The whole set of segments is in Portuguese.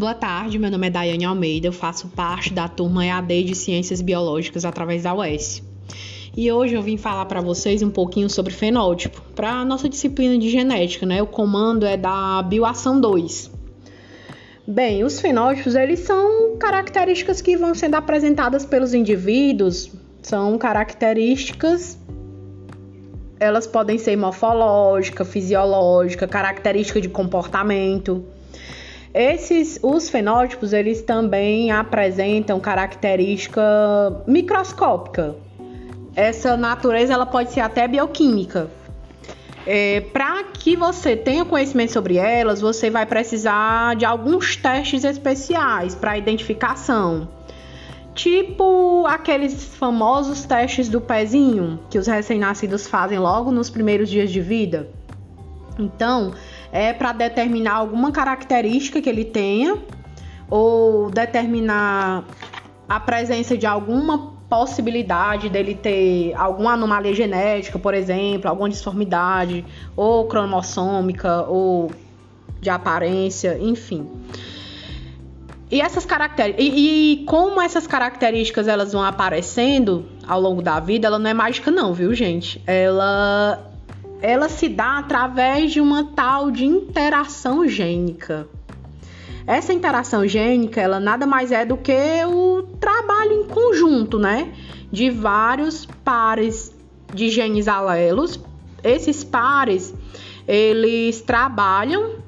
Boa tarde, meu nome é Daiane Almeida, eu faço parte da turma EAD de Ciências Biológicas através da UES. E hoje eu vim falar para vocês um pouquinho sobre fenótipo, para a nossa disciplina de genética, né? O comando é da Bioação 2. Bem, os fenótipos, eles são características que vão sendo apresentadas pelos indivíduos, são características elas podem ser morfológica, fisiológica, característica de comportamento. Esses, os fenótipos, eles também apresentam característica microscópica. Essa natureza ela pode ser até bioquímica. É, Para que você tenha conhecimento sobre elas, você vai precisar de alguns testes especiais para identificação. Tipo aqueles famosos testes do pezinho que os recém-nascidos fazem logo nos primeiros dias de vida. Então, é para determinar alguma característica que ele tenha ou determinar a presença de alguma possibilidade dele ter alguma anomalia genética, por exemplo, alguma disformidade, ou cromossômica, ou de aparência, enfim. E essas características, e, e, como essas características elas vão aparecendo ao longo da vida, ela não é mágica não, viu, gente? Ela ela se dá através de uma tal de interação gênica. Essa interação gênica, ela nada mais é do que o trabalho em conjunto, né, de vários pares de genes alelos. Esses pares, eles trabalham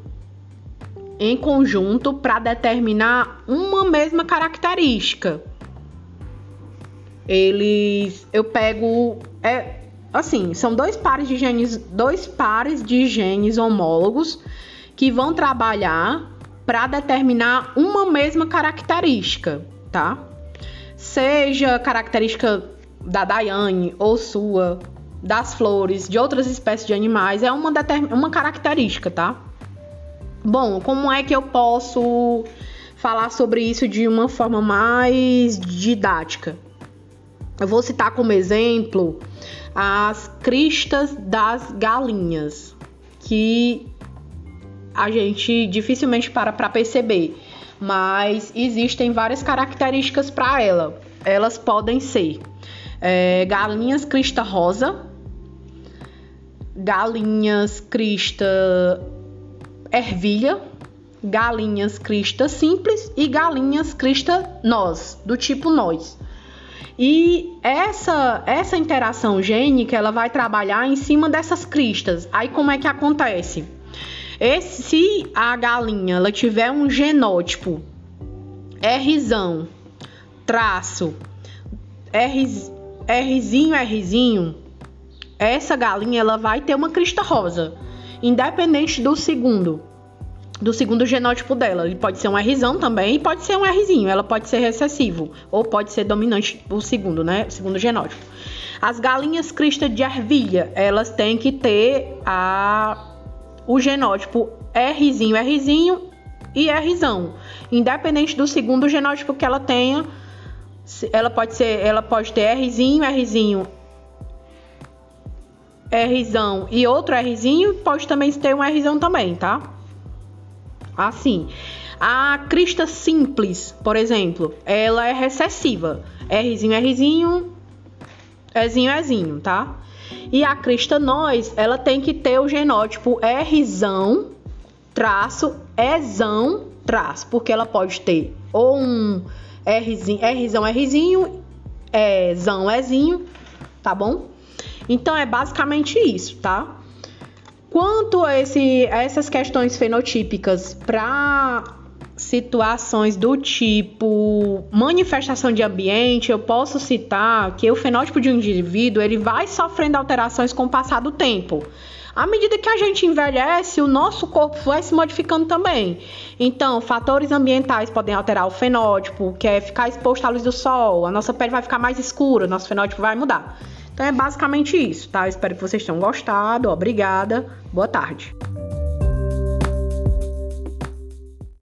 em conjunto para determinar uma mesma característica. Eles, eu pego, é, assim, são dois pares de genes, dois pares de genes homólogos que vão trabalhar para determinar uma mesma característica, tá? Seja característica da Daiane ou sua, das flores, de outras espécies de animais, é uma, uma característica, tá? Bom, como é que eu posso falar sobre isso de uma forma mais didática? Eu vou citar como exemplo as cristas das galinhas, que a gente dificilmente para para perceber, mas existem várias características para ela. Elas podem ser é, galinhas crista rosa, galinhas crista ervilha, galinhas crista simples e galinhas crista nós, do tipo nós. E essa essa interação gênica, ela vai trabalhar em cima dessas cristas. Aí como é que acontece? Esse, se a galinha ela tiver um genótipo Rzão, traço R, Rzinho, Rzinho, essa galinha ela vai ter uma crista rosa, independente do segundo do segundo genótipo dela. Ele pode ser um Rzão também e pode ser um Rzinho. Ela pode ser recessivo ou pode ser dominante o segundo, né? O segundo genótipo. As galinhas crista de ervilha, elas têm que ter a o genótipo Rzinho, Rzinho e Rzão. Independente do segundo genótipo que ela tenha, ela pode ser, ela pode ter Rzinho, Rzinho, Rzão e outro Rzinho, pode também ter um Rzão também, tá? Assim, a crista simples, por exemplo, ela é recessiva. Rzinho, Rzinho, Ezinho, Ezinho, tá? E a crista nós, ela tem que ter o genótipo Rzão, traço, Ezão, traço, porque ela pode ter ou um Rzinho, Rzão, Rzinho, Ezão, Ezinho, tá bom? Então é basicamente isso, tá? Quanto a, esse, a essas questões fenotípicas para situações do tipo manifestação de ambiente, eu posso citar que o fenótipo de um indivíduo ele vai sofrendo alterações com o passar do tempo. À medida que a gente envelhece, o nosso corpo vai se modificando também. Então, fatores ambientais podem alterar o fenótipo, que é ficar exposto à luz do sol, a nossa pele vai ficar mais escura, nosso fenótipo vai mudar. Então é basicamente isso, tá? Eu espero que vocês tenham gostado. Obrigada. Boa tarde.